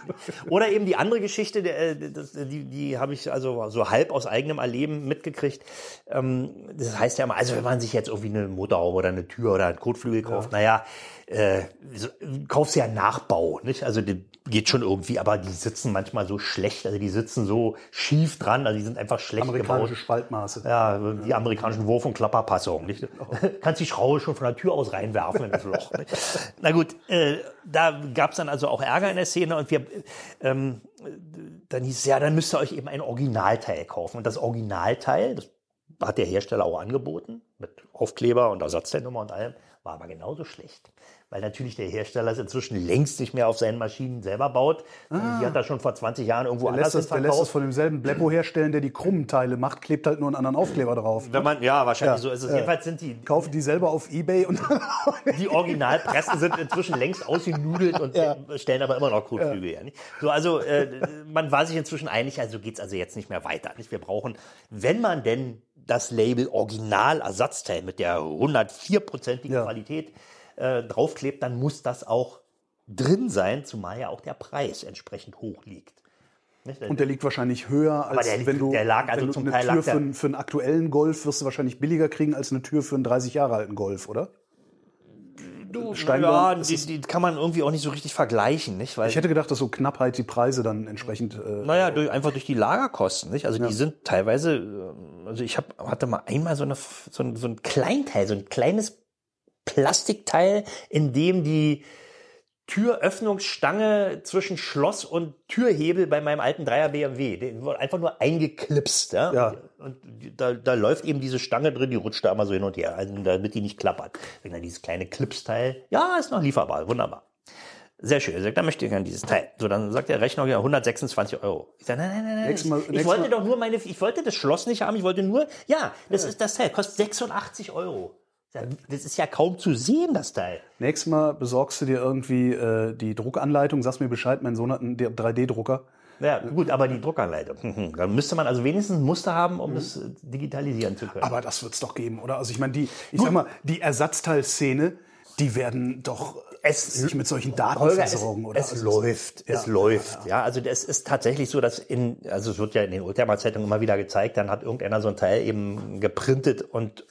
Oder eben die andere Geschichte, die, die habe ich also so halb aus eigenem Erleben mitgekriegt. Ähm, das heißt ja immer, also wenn man sich jetzt irgendwie eine Motorhaube oder eine Tür oder einen Kotflügel kauft, ja. naja, äh, so, kaufst ja Nachbau, nicht? Also die geht schon irgendwie, aber die sitzen manchmal so schlecht, also die sitzen so schief dran, also die sind einfach schlecht Amerikanische gebaut. Spaltmaße. Ja, die amerikanischen Wurf- und Klapperpassungen, nicht? Kannst die Schraube schon von der Tür aus reinwerfen in das Loch. Na gut, äh, da gab's dann also auch Ärger in der Szene und wir, ähm, dann hieß es ja, dann müsst ihr euch eben ein Originalteil kaufen. Und das Originalteil, das hat der Hersteller auch angeboten, mit Aufkleber und Ersatzteilnummer und allem war aber genauso schlecht. Weil natürlich der Hersteller es inzwischen längst nicht mehr auf seinen Maschinen selber baut. Die hat er schon vor 20 Jahren irgendwo Der lässt, anders das, der lässt das verkauft. von demselben Bleppo herstellen, der die krummen Teile macht, klebt halt nur einen anderen Aufkleber drauf. Wenn man, ja, wahrscheinlich Ja, so ist es. ja. Jedenfalls sind die, Kaufen die selber auf Ebay und die Originalpressen sind inzwischen längst ausgenudelt und äh, stellen aber immer noch Kotflügel her. So, also äh, man war sich inzwischen einig, also geht's also jetzt nicht mehr weiter. Nicht? Wir brauchen, wenn man denn das Label Original-Ersatzteil mit der 104-prozentigen Ja. Qualität äh, draufklebt, dann muss das auch drin sein, zumal ja auch der Preis entsprechend hoch liegt. Und der liegt wahrscheinlich höher, als liegt- wenn du, also wenn du eine Teil Tür für, für einen aktuellen Golf wirst du wahrscheinlich billiger kriegen als eine Tür für einen 30 Jahre alten Golf, oder? Steinborn, ja, die, die kann man irgendwie auch nicht so richtig vergleichen, nicht? Weil Ich hätte gedacht, dass so Knappheit die Preise dann entsprechend. Äh, Naja, durch, einfach durch die Lagerkosten, nicht? Also die sind teilweise, äh, also ich hab, hatte mal einmal so, eine, so, ein, so ein Kleinteil, so ein kleines Plastikteil, in dem die Türöffnungsstange zwischen Schloss und Türhebel bei meinem alten Dreier BMW, den wurde einfach nur eingeklipst, ja. Ja. Und da, da läuft eben diese Stange drin, die rutscht da immer so hin und her, also damit die nicht klappert. Wenn dann dieses kleine Clipsteil, ja, ist noch lieferbar, wunderbar. Sehr schön. Er sagt, da möchte ich gerne dieses Teil. So, dann sagt der Rechner ja 126 Euro. Ich sage, nein, nein, nein, nein. Nächstes Mal- ich, nächstes wollte Mal- doch nur meine, ich wollte das Schloss nicht haben, ich wollte nur, ja, das ist das Teil, kostet 86 Euro. Das ist ja kaum zu sehen, das Teil. Nächstes Mal besorgst du dir irgendwie äh, die Druckanleitung, sagst mir Bescheid, mein Sohn hat einen 3D-Drucker. Ja, gut, aber die Druckanleitung. hm, Da müsste man also wenigstens ein Muster haben, um das äh, digitalisieren zu können. Aber das wird's doch geben, oder? Also ich meine, die, ich sag mal, die Ersatzteilszene, die werden doch Es- sich mit solchen Holger, Daten es, versorgen, oder? es Also läuft, es läuft. Ja, also das ist tatsächlich so, dass in, also es wird ja in den Oldtimer-Zeitungen immer wieder gezeigt, dann hat irgendeiner so ein Teil eben geprintet und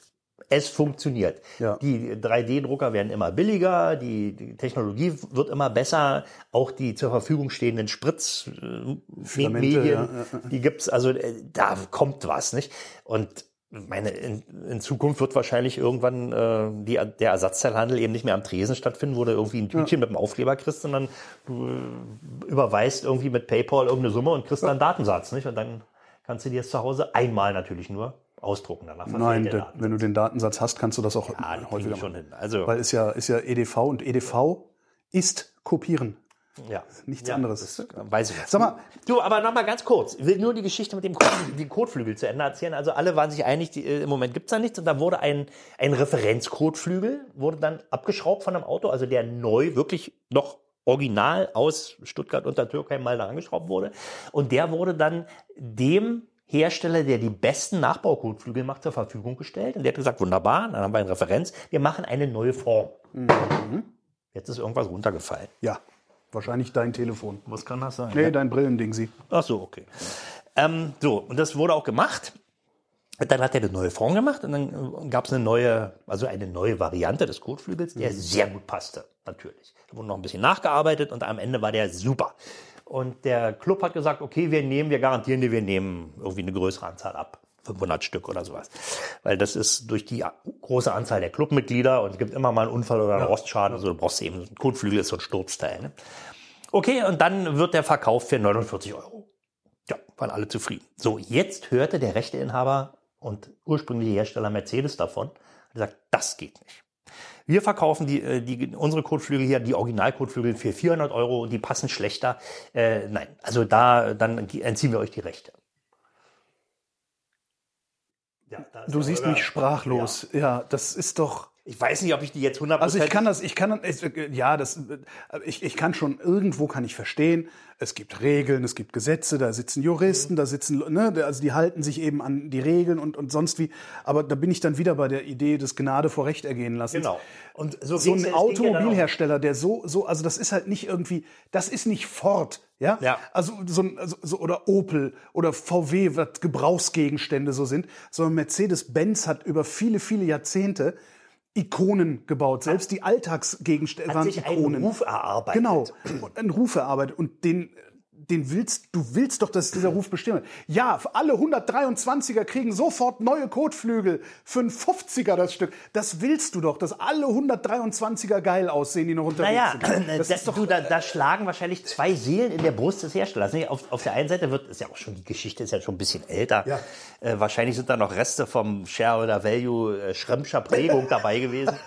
es funktioniert. Ja. Die 3D-Drucker werden immer billiger, die, die Technologie wird immer besser, auch die zur Verfügung stehenden Spritzmedien, Filamente, ja, ja, die gibt's, also äh, da kommt was, nicht? Und meine, in, in Zukunft wird wahrscheinlich irgendwann äh, die, der Ersatzteilhandel eben nicht mehr am Tresen stattfinden, wo du irgendwie ein Tütchen mit einem Aufkleber kriegst, sondern du äh, überweist irgendwie mit PayPal irgendeine Summe und kriegst dann einen Datensatz, nicht? Und dann kannst du dir das zu Hause einmal natürlich nur ausdrucken. Danach Nein, der wenn du den Datensatz hast, kannst du das auch Ja, häufiger schon hin. Also, Weil es ja, ist ja EDV und EDV ist kopieren. ja. nichts ja, anderes. Weiß ich nicht. Sag mal, Du, aber noch mal ganz kurz. Ich will nur die Geschichte mit dem den Kotflügel zu Ende erzählen. Also alle waren sich einig, die, äh, im Moment gibt's da nichts. Und da wurde ein, ein Referenzkotflügel, wurde dann abgeschraubt von einem Auto, also der neu, wirklich noch original aus Stuttgart unter Türkheim mal da angeschraubt wurde. Und der wurde dann dem Hersteller, der die besten Nachbaukotflügel macht, zur Verfügung gestellt. Und der hat gesagt, wunderbar, dann haben wir eine Referenz. Wir machen eine neue Form. Jetzt ist irgendwas runtergefallen. ja, wahrscheinlich dein Telefon. Was kann das sein? Nee, dein Brillending sie. Ach so, okay. Ähm, so, und das wurde auch gemacht. Dann hat er eine neue Form gemacht und dann gab es eine neue, also eine neue Variante des Kotflügels, der sehr gut passte, natürlich. Da wurde noch ein bisschen nachgearbeitet und am Ende war der super. Und der Club hat gesagt, okay, wir nehmen, wir garantieren dir, wir nehmen irgendwie eine größere Anzahl ab. 500 Stück oder sowas. Weil das ist durch die große Anzahl der Clubmitglieder und es gibt immer mal einen Unfall oder einen Rostschaden. Also du brauchst eben, ein Kotflügel ist so ein Sturzteil. Ne? Okay, und dann wird der verkauft für 49 Euro. Ja, waren alle zufrieden. So, jetzt hörte der Rechteinhaber und ursprüngliche Hersteller Mercedes davon und sagt, das geht nicht. Wir verkaufen die, äh, die, unsere Kotflügel hier, die Originalkotflügel für 400 Euro und die passen schlechter. Äh, nein, also da, dann entziehen wir euch die Rechte. Ja, Du siehst mich sprachlos. Ja. das ist doch. Ich weiß nicht, ob ich die jetzt 100% Also ich kann das, ich kann, es- ja, das, ich, ich kann schon, irgendwo kann ich verstehen, es gibt Regeln, es gibt Gesetze, da sitzen Juristen, da sitzen, ne, also die halten sich eben an die Regeln und, und sonst wie, aber da bin ich dann wieder bei der Idee des Gnade vor Recht ergehen lassen. Genau. Und so, So ein Automobilhersteller, der so, so, also das ist halt nicht irgendwie, das ist nicht Ford, ja? Ja. Also so, ein- also, so oder Opel oder VW, was Gebrauchsgegenstände so sind, sondern Mercedes-Benz hat über viele, viele Jahrzehnte Ikonen gebaut. Selbst die Alltagsgegenstände waren sich einen Ikonen. Ruf erarbeitet. Genau, einen Ruf erarbeitet und den den willst, du willst doch, dass dieser Ruf bleibt. Ja, alle 123er kriegen sofort neue Kotflügel für ein 50er das Stück. Das willst du doch, dass alle 123er geil aussehen, die noch unterwegs Naja, sind. das Das ist doch, du, da, da schlagen wahrscheinlich zwei Seelen in der Brust des Herstellers. Nee, Auf, auf der einen Seite wird, ist ja auch schon, die Geschichte ist ja schon ein bisschen älter. Ja. Äh, wahrscheinlich sind da noch Reste vom Shareholder Value äh, Schremscher Prägung dabei gewesen.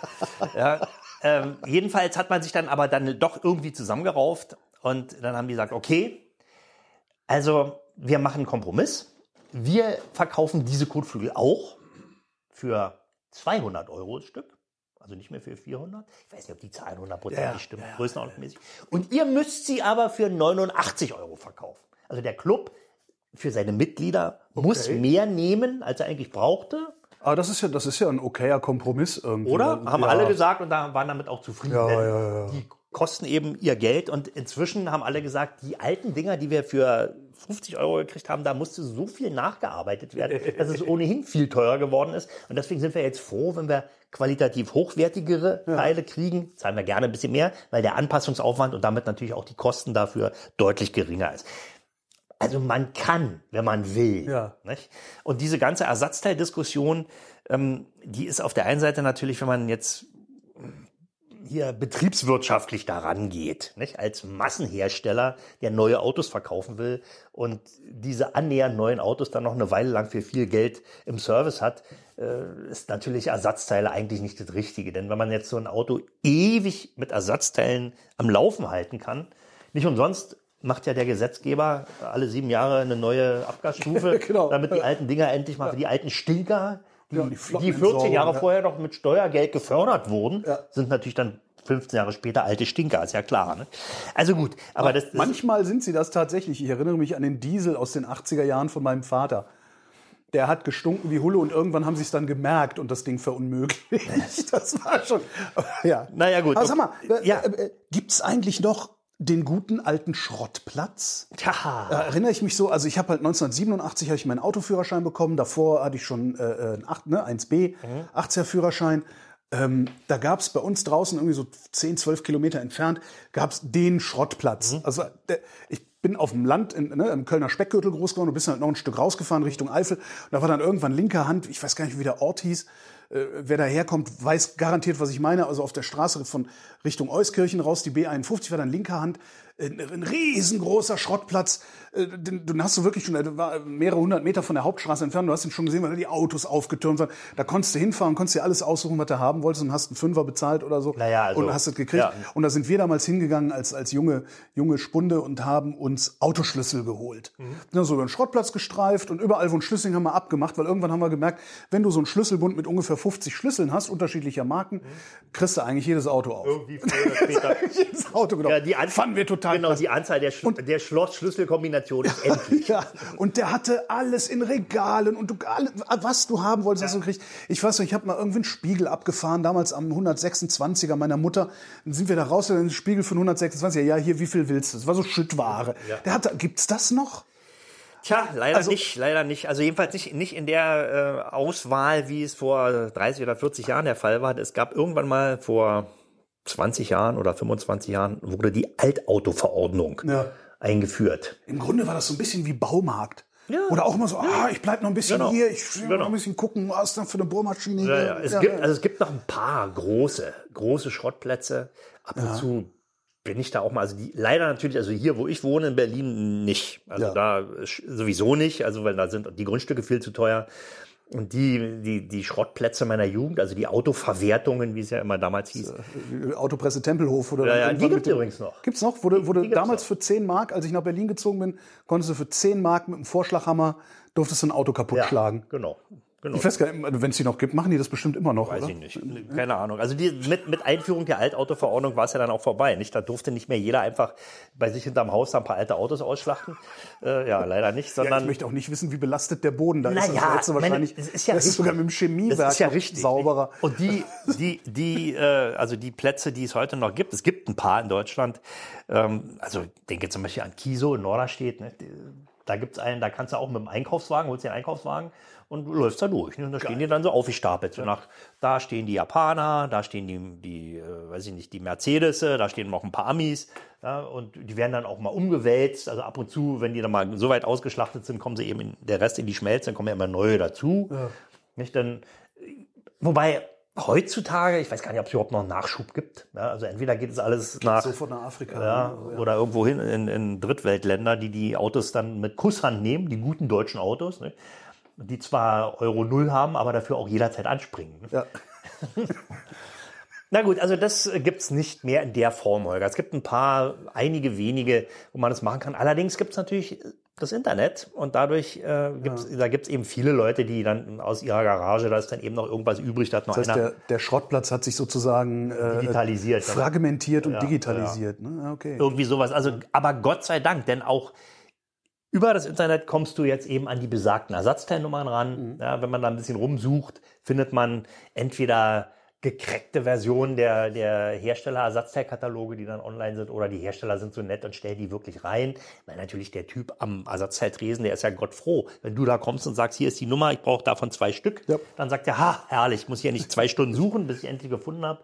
Ja. Ähm, jedenfalls hat man sich dann aber dann doch irgendwie zusammengerauft und dann haben die gesagt, okay, also wir machen einen Kompromiss. Wir verkaufen diese Kotflügel auch für 200 Euro das Stück. Also nicht mehr für 400. Ich weiß nicht, ob die Zahlen 100% Ja, stimmen, ja, größenordnungsmäßig. Und ihr müsst sie aber für 89 Euro verkaufen. Also der Club für seine Mitglieder muss mehr nehmen, als er eigentlich brauchte. aber das ist ja, das ist ja ein okayer Kompromiss irgendwie. Oder? Haben ja. alle gesagt und da waren damit auch zufrieden. Ja, ja. Die kosten eben ihr Geld und inzwischen haben alle gesagt, die alten Dinger, die wir für 50 Euro gekriegt haben, da musste so viel nachgearbeitet werden, dass es ohnehin viel teurer geworden ist. Und deswegen sind wir jetzt froh, wenn wir qualitativ hochwertigere Teile kriegen. Zahlen wir gerne ein bisschen mehr, weil der Anpassungsaufwand und damit natürlich auch die Kosten dafür deutlich geringer ist. Also man kann, wenn man will. Ja. Nicht? Und diese ganze Ersatzteildiskussion, ähm, die ist auf der einen Seite natürlich, wenn man jetzt hier betriebswirtschaftlich daran geht, nicht? als Massenhersteller, der neue Autos verkaufen will und diese annähernd neuen Autos dann noch eine Weile lang für viel Geld im Service hat, äh, ist natürlich Ersatzteile eigentlich nicht das Richtige. Denn wenn man jetzt so ein Auto ewig mit Ersatzteilen am Laufen halten kann, nicht umsonst macht ja der Gesetzgeber alle sieben Jahre eine neue Abgasstufe, Genau. damit die alten Dinger endlich mal für die alten Stinker, die, Ja, die die, Flottenentsorgung, 40 Jahre ja. vorher noch mit Steuergeld gefördert wurden, Ja. sind natürlich dann 15 Jahre später alte Stinker, ist ja klar. Ne? Also gut, aber das, das Manchmal sind sie das tatsächlich. Ich erinnere mich an den Diesel aus den 80er Jahren von meinem Vater. Der hat gestunken wie Hulle und irgendwann haben sie es dann gemerkt und das Ding verunmöglicht. Das war schon. Ja. Naja, gut. Aber sag mal, Ja. äh, äh, gibt's eigentlich noch den guten alten Schrottplatz? Tja. Da erinnere ich mich so, also ich habe halt 1987 habe ich meinen Autoführerschein bekommen, davor hatte ich schon äh, äh, ein 8, ne, 1B, 80er Führerschein. Ähm, da gab es bei uns draußen irgendwie so 10, 12 Kilometer entfernt, gab es den Schrottplatz. Also der, ich bin auf dem Land in, ne, im Kölner Speckgürtel groß geworden und bist halt noch ein Stück rausgefahren Richtung Eifel. Und da war dann irgendwann linker Hand, ich weiß gar nicht, wie der Ort hieß, äh, wer daherkommt, weiß garantiert, was ich meine. Also auf der Straße von Richtung Euskirchen raus, die B51 war dann linker Hand, ein riesengroßer Schrottplatz. Äh, Den, hast du wirklich schon, der war mehrere hundert Meter von der Hauptstraße entfernt. Du hast ihn schon gesehen, weil da die Autos aufgetürmt waren. Da konntest du hinfahren, konntest dir alles aussuchen, was du haben wolltest und hast einen Fünfer bezahlt oder so. Naja, also, und hast es gekriegt. ja. Und da sind wir damals hingegangen als, als junge, junge Spunde und haben uns Autoschlüssel geholt. Mhm. Dann so über den Schrottplatz gestreift und überall, wo ein Schlüssel haben wir abgemacht, weil irgendwann haben wir gemerkt, wenn du so einen Schlüsselbund mit ungefähr 50 Schlüsseln hast, unterschiedlicher Marken, kriegst du eigentlich jedes Auto auf. Irgendwie früher jedes Auto genommen. Ja, die An- Fanden wir total Genau, klasse. die Anzahl der, Schl der Schloss-Schlüsselkombination ist endlich. Ja, und der hatte alles in Regalen und du, alle, was du haben wolltest, hast du gekriegt. Ich weiß noch, ich habe mal irgendwie einen Spiegel abgefahren, damals am 126er meiner Mutter. Dann sind wir da raus, dann Spiegel für 126er. Ja, hier, wie viel willst du? Das war so Schüttware. Der hatte, gibt's das noch? Tja, leider Also- nicht, leider nicht. Also jedenfalls nicht, nicht in der äh, Auswahl, wie es vor 30 oder 40 Jahren der Fall war. Es gab irgendwann mal vor 20 Jahren oder 25 Jahren wurde die Altautoverordnung Ja. eingeführt. Im Grunde war das so ein bisschen wie Baumarkt. Ja. Oder auch immer so, ah, ich bleib noch ein bisschen Genau. hier, ich will noch Genau. ein bisschen gucken, was ist da für eine Bohrmaschine Ja, hier. ja. Es, Ja, gibt. Also es gibt noch ein paar große, große Schrottplätze. Ab und zu bin ich da auch mal, also die, leider natürlich, also hier, wo ich wohne in Berlin, nicht. Also da sowieso nicht, also weil da sind die Grundstücke viel zu teuer. Und die, die, die Schrottplätze meiner Jugend, also die Autoverwertungen, wie es ja immer damals hieß. Autopresse Tempelhof oder Ja, ja, die gibt's dem- übrigens noch. Gibt's noch? Wurde, wurde die gibt's damals noch. für 10 Mark, als ich nach Berlin gezogen bin, konntest du für 10 Mark mit einem Vorschlaghammer durftest du ein Auto kaputt schlagen. Genau. Genau. Ich weiß gar nicht, wenn es die noch gibt, machen die das bestimmt immer noch, Weiß oder? ich nicht. Keine Ahnung. Also die, mit, mit Einführung der Altautoverordnung war es ja dann auch vorbei. Nicht? Da durfte nicht mehr jeder einfach bei sich hinterm Haus ein paar alte Autos ausschlachten. Äh, ja, leider nicht, Ja, sondern ich möchte auch nicht wissen, wie belastet der Boden da ist. Naja, das du meine, wahrscheinlich, das ist ja das ist sogar mit dem Chemiewerk Das ist ja richtig. sauberer. Und die, die, die, äh, also die Plätze, die es heute noch gibt, es gibt ein paar in Deutschland. Ähm, also ich denke zum Beispiel an Kiso in Norderstedt. Ne? Da gibt's einen, da kannst du auch mit dem Einkaufswagen, holst dir einen Einkaufswagen und du läufst da durch. Ne? Und da stehen die dann so aufgestapelt. So nach, da stehen die Japaner, da stehen die, die äh, weiß ich nicht, die Mercedes, da stehen noch ein paar Amis. Ja? Und die werden dann auch mal umgewälzt. Also ab und zu, wenn die dann mal so weit ausgeschlachtet sind, kommen sie eben in, der Rest in die Schmelze, dann kommen ja immer neue dazu. Ja. Nicht? Dann, wobei, heutzutage, ich weiß gar nicht, ob es überhaupt noch einen Nachschub gibt. Ja, also entweder geht es alles nach, Sofort nach Afrika. Ja, oder irgendwo hin in, in Drittweltländer, die die Autos dann mit Kusshand nehmen, die guten deutschen Autos, ne? Die zwar Euro Null haben, aber dafür auch jederzeit anspringen. Ne? Ja. Na gut, also das gibt's nicht mehr in der Form, Holger. Es gibt ein paar, einige wenige, wo man das machen kann. Allerdings gibt's natürlich das Internet und dadurch äh, gibt's, da gibt's eben viele Leute, die dann aus ihrer Garage, da ist dann eben noch irgendwas übrig, da hat noch Das heißt, einer der, der Schrottplatz hat sich sozusagen äh, digitalisiert. ja. fragmentiert und Ja, digitalisiert. Ne? Ja, Okay. Irgendwie sowas. Also, aber Gott sei Dank, denn auch über das Internet kommst du jetzt eben an die besagten Ersatzteilnummern ran. Mhm. Ja, wenn man da ein bisschen rumsucht, findet man entweder gecrackte Versionen der, der Hersteller-Ersatzteilkataloge, die dann online sind, oder die Hersteller sind so nett und stellen die wirklich rein. Weil natürlich der Typ am Ersatzteiltresen, der ist ja Gott froh. Wenn du da kommst und sagst, hier ist die Nummer, ich brauche davon zwei Stück, Ja. dann sagt er, ha, herrlich, ich muss hier nicht zwei Stunden suchen, bis ich endlich gefunden habe.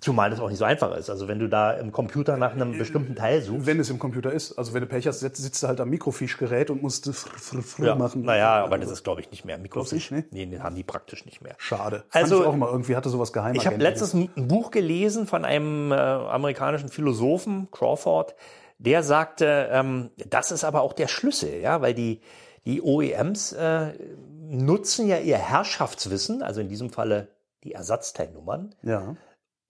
Zumal das auch nicht so einfach ist. Also wenn du da im Computer nach einem bestimmten Teil suchst, Wenn es im Computer ist. Also wenn du Pech hast, sitzt, sitzt du halt am Mikrofischgerät und musst fr, fr, fr Ja, machen. naja, aber das ist, glaube ich, nicht mehr Mikrofisch. Du Nee, den haben die praktisch nicht mehr. Schade. Also- Fand ich auch immer irgendwie hatte sowas geheim. Ich habe letztens ein ein Buch gelesen von einem äh, amerikanischen Philosophen, Crawford, der sagte, ähm, das ist aber auch der Schlüssel, ja, weil die, die OEMs äh, nutzen ja ihr Herrschaftswissen, also in diesem Falle die Ersatzteilnummern, Ja.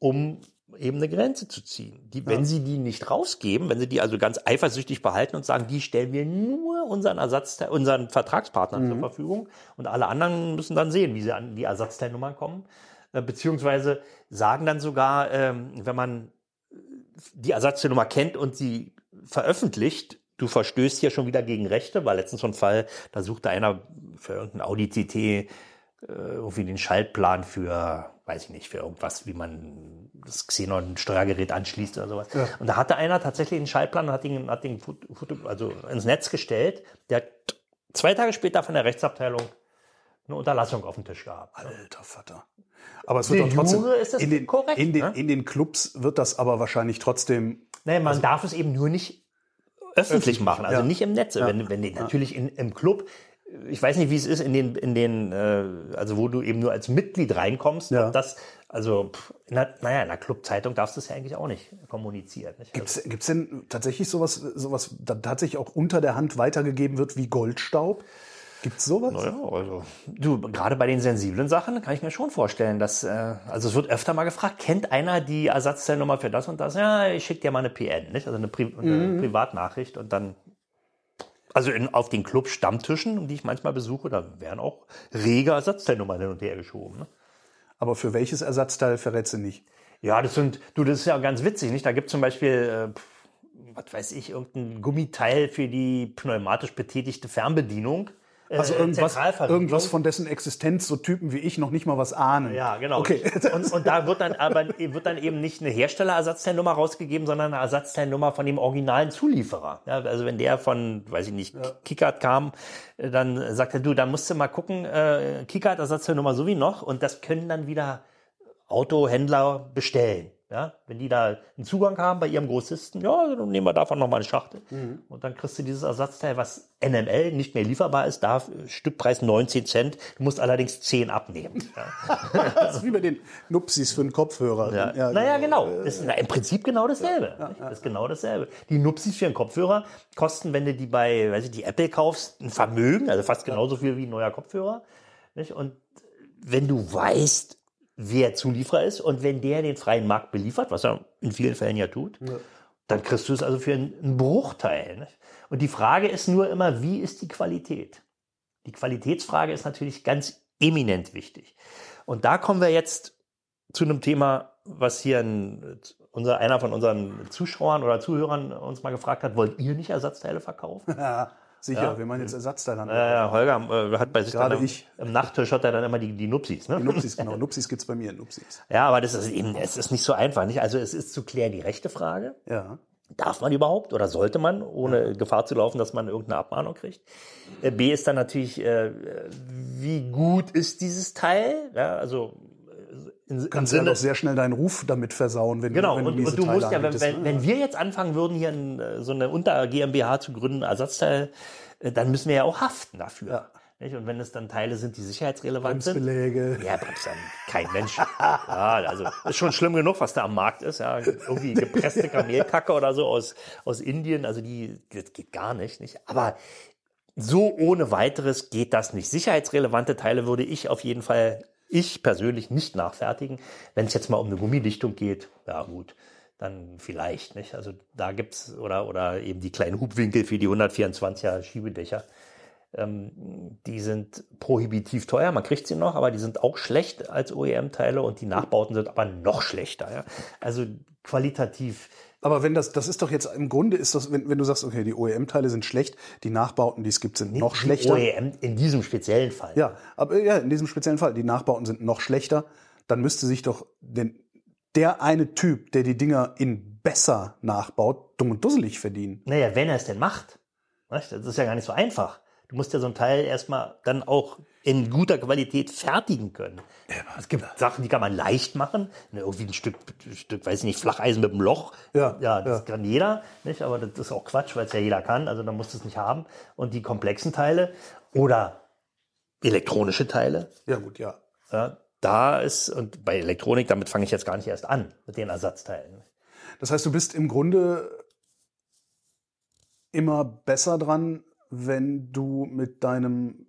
Um eben eine Grenze zu ziehen. Die, wenn sie die nicht rausgeben, wenn sie die also ganz eifersüchtig behalten und sagen, die stellen wir nur unseren Ersatzteil, unseren Vertragspartnern zur Verfügung und alle anderen müssen dann sehen, wie sie an die Ersatzteilnummern kommen, äh, beziehungsweise sagen dann sogar, ähm, wenn man die Ersatzteilnummer kennt und sie veröffentlicht, du verstößt hier schon wieder gegen Rechte, war letztens so ein Fall, da suchte einer für irgendein Audi TT äh, irgendwie den Schaltplan für, weiß ich nicht, für irgendwas, wie man das Xenon-Steuergerät anschließt oder sowas. Und da hatte einer tatsächlich einen Schaltplan und hat den, hat Foto, also ins Netz gestellt. Der hat zwei Tage später von der Rechtsabteilung eine Unterlassung auf dem Tisch gehabt. Alter Vater. Aber es wird doch trotzdem in den, korrekt, in den, ne? in den Clubs wird das aber wahrscheinlich trotzdem Nee, man darf es eben nur nicht öffentlich machen, also ja. nicht im Netz. Wenn, wenn die natürlich in, im Club, ich weiß nicht, wie es ist in den, in den, äh, also wo du eben nur als Mitglied reinkommst, Ja. ob das, also, pff, in der, naja, in der Clubzeitung darfst du es ja eigentlich auch nicht kommunizieren. Nicht? Also, Gibt's, gibt's denn tatsächlich sowas, sowas da tatsächlich auch unter der Hand weitergegeben wird wie Goldstaub? Gibt's sowas? Ja, also, du, gerade bei den sensiblen Sachen kann ich mir schon vorstellen, dass, äh, also es wird öfter mal gefragt, kennt einer die Ersatzteilnummer für das und das? Ja, ich schicke dir mal eine PN, nicht? Also eine, Pri eine Privatnachricht und dann, also in, auf den Club-Stammtischen, die ich manchmal besuche, da werden auch rege Ersatzteilnummern hin und her geschoben. Ne? Aber für welches Ersatzteil verrätst du nicht? Ja, das sind, du, das ist ja ganz witzig, nicht? Da gibt zum Beispiel, äh, was weiß ich, irgendein Gummiteil für die pneumatisch betätigte Fernbedienung. Äh, Also irgendwas, irgendwas von dessen Existenz so Typen wie ich noch nicht mal was ahnen. Ja, genau. Okay. Und, und da wird dann aber wird dann eben nicht eine Herstellerersatzteilnummer rausgegeben, sondern eine Ersatzteilnummer von dem originalen Zulieferer. Ja, also wenn der von, weiß ich nicht, Kickert kam, äh, dann sagt er, du, da musst du mal gucken, äh, Kickert Ersatzteilnummer so wie noch und das können dann wieder Autohändler bestellen. Ja, wenn die da einen Zugang haben bei ihrem Großisten, ja, dann nehmen wir davon nochmal eine Schachtel. Und dann kriegst du dieses Ersatzteil, was NML nicht mehr lieferbar ist, darf Stückpreis 19 Cent. Du musst allerdings 10 abnehmen. Ja. Das ist wie bei den Nupsis für den Kopfhörer. Ja. naja, genau. Das ist na, im Prinzip genau dasselbe. Das ist genau dasselbe. Die Nupsis für einen Kopfhörer kosten, wenn du die bei, weiß ich, die Apple kaufst, ein Vermögen, also fast genauso viel wie ein neuer Kopfhörer. Nicht? Und wenn du weißt, wer Zulieferer ist und wenn der den freien Markt beliefert, was er in vielen Fällen ja tut, dann kriegst du es also für einen Bruchteil. Und die Frage ist nur immer, wie ist die Qualität? Die Qualitätsfrage ist natürlich ganz eminent wichtig. Und da kommen wir jetzt zu einem Thema, was hier ein, unser, einer von unseren Zuschauern oder Zuhörern uns mal gefragt hat, wollt ihr nicht Ersatzteile verkaufen? Ja, sicher, wir meinen jetzt Ersatzteilhandel. Äh, Holger äh, hat bei sich Gerade dann im, ich. im Nachttisch hat er dann immer die, die Nupsis. Ne? Die Nupsis, genau. Nupsis gibt's bei mir, Nupsis. Ja, aber das ist eben, es ist nicht so einfach. Nicht? Also es ist zu klären die rechte Frage. Ja. Darf man überhaupt oder sollte man, ohne Gefahr zu laufen, dass man irgendeine Abmahnung kriegt? Äh, B ist dann natürlich, äh, wie gut ist dieses Teil? Ja, also in, du kannst ja doch sehr schnell deinen Ruf damit versauen, wenn genau. du Genau, und, und, du musst ja, wenn, wenn, ne? wenn, wir jetzt anfangen würden, hier ein, äh, so eine Unter GmbH zu gründen, Ersatzteil, äh, dann müssen wir ja auch haften dafür. Ja. Nicht? Und wenn es dann Teile sind, die sicherheitsrelevant sind. Ja, bremst dann kein Mensch. ja, also ist schon schlimm genug, was da am Markt ist. Ja, irgendwie gepresste Kamelkacke oder so aus, aus Indien. Also die, das geht gar nicht, nicht. Aber so ohne weiteres geht das nicht. Sicherheitsrelevante Teile würde ich auf jeden Fall, ich persönlich nicht nachfertigen. Wenn es jetzt mal um eine Gummidichtung geht, ja gut dann vielleicht, nicht? Also da gibt's oder oder eben die kleinen Hubwinkel für die 124er Schiebedächer. Ähm, die sind prohibitiv teuer, man kriegt sie noch, aber die sind auch schlecht als OEM-Teile und die Nachbauten sind aber noch schlechter. Ja? Also qualitativ. Aber wenn das, das ist doch jetzt im Grunde ist das, wenn, wenn du sagst, okay, die OEM-Teile sind schlecht, die Nachbauten, die es gibt, sind noch schlechter. OEM in diesem speziellen Fall. Ja, aber ja, in diesem speziellen Fall, die Nachbauten sind noch schlechter, dann müsste sich doch den, der eine Typ, der die Dinger in besser nachbaut, dumm und dusselig verdienen. Naja, wenn er es denn macht. Das ist ja gar nicht so einfach. Du musst ja so ein Teil erstmal dann auch in guter Qualität fertigen können. Es gibt Sachen, die kann man leicht machen. Ne, irgendwie ein Stück, Stück, weiß ich nicht, Flacheisen mit einem Loch. Ja, ja das ja. kann jeder, nicht? Aber das ist auch Quatsch, weil es ja jeder kann. Also dann musst du es nicht haben. Und die komplexen Teile oder elektronische Teile. Ja, gut, ja. ja da ist, und bei Elektronik, damit fange ich jetzt gar nicht erst an, mit den Ersatzteilen. Das heißt, du bist im Grunde immer besser dran, wenn du mit deinem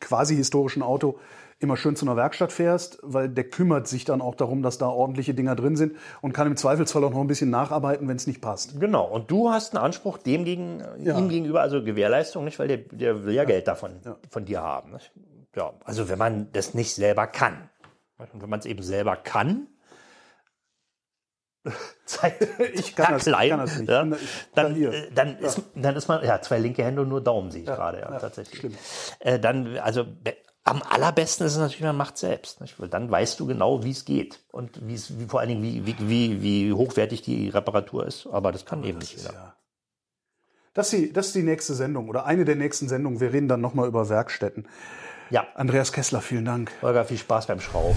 quasi historischen Auto immer schön zu einer Werkstatt fährst, weil der kümmert sich dann auch darum, dass da ordentliche Dinger drin sind und kann im Zweifelsfall auch noch ein bisschen nacharbeiten, wenn es nicht passt. Genau. Und du hast einen Anspruch dem gegen, ja. ihm gegenüber, also Gewährleistung, nicht, weil der, der will ja, ja. Geld davon ja. von dir haben. Nicht? Ja. Also wenn man das nicht selber kann. Und wenn man es eben selber kann, Zeit, ich kann, das, klein, ich kann das nicht. Ja, dann, äh, dann, ist, dann ist man, ja, zwei linke Hände und nur Daumen sehe ich ja, gerade, ja, ja, tatsächlich. Äh, dann, also am allerbesten ist es natürlich, man macht selbst. Nicht? Weil dann weißt du genau, wie es geht und wie es, wie, vor allen Dingen, wie, wie, wie, wie hochwertig die Reparatur ist. Aber das kann eben nicht jeder. Das ist, die, das ist die nächste Sendung oder eine der nächsten Sendungen. Wir reden dann nochmal über Werkstätten. Ja. Andreas Kessler, vielen Dank. Holger, viel Spaß beim Schrauben.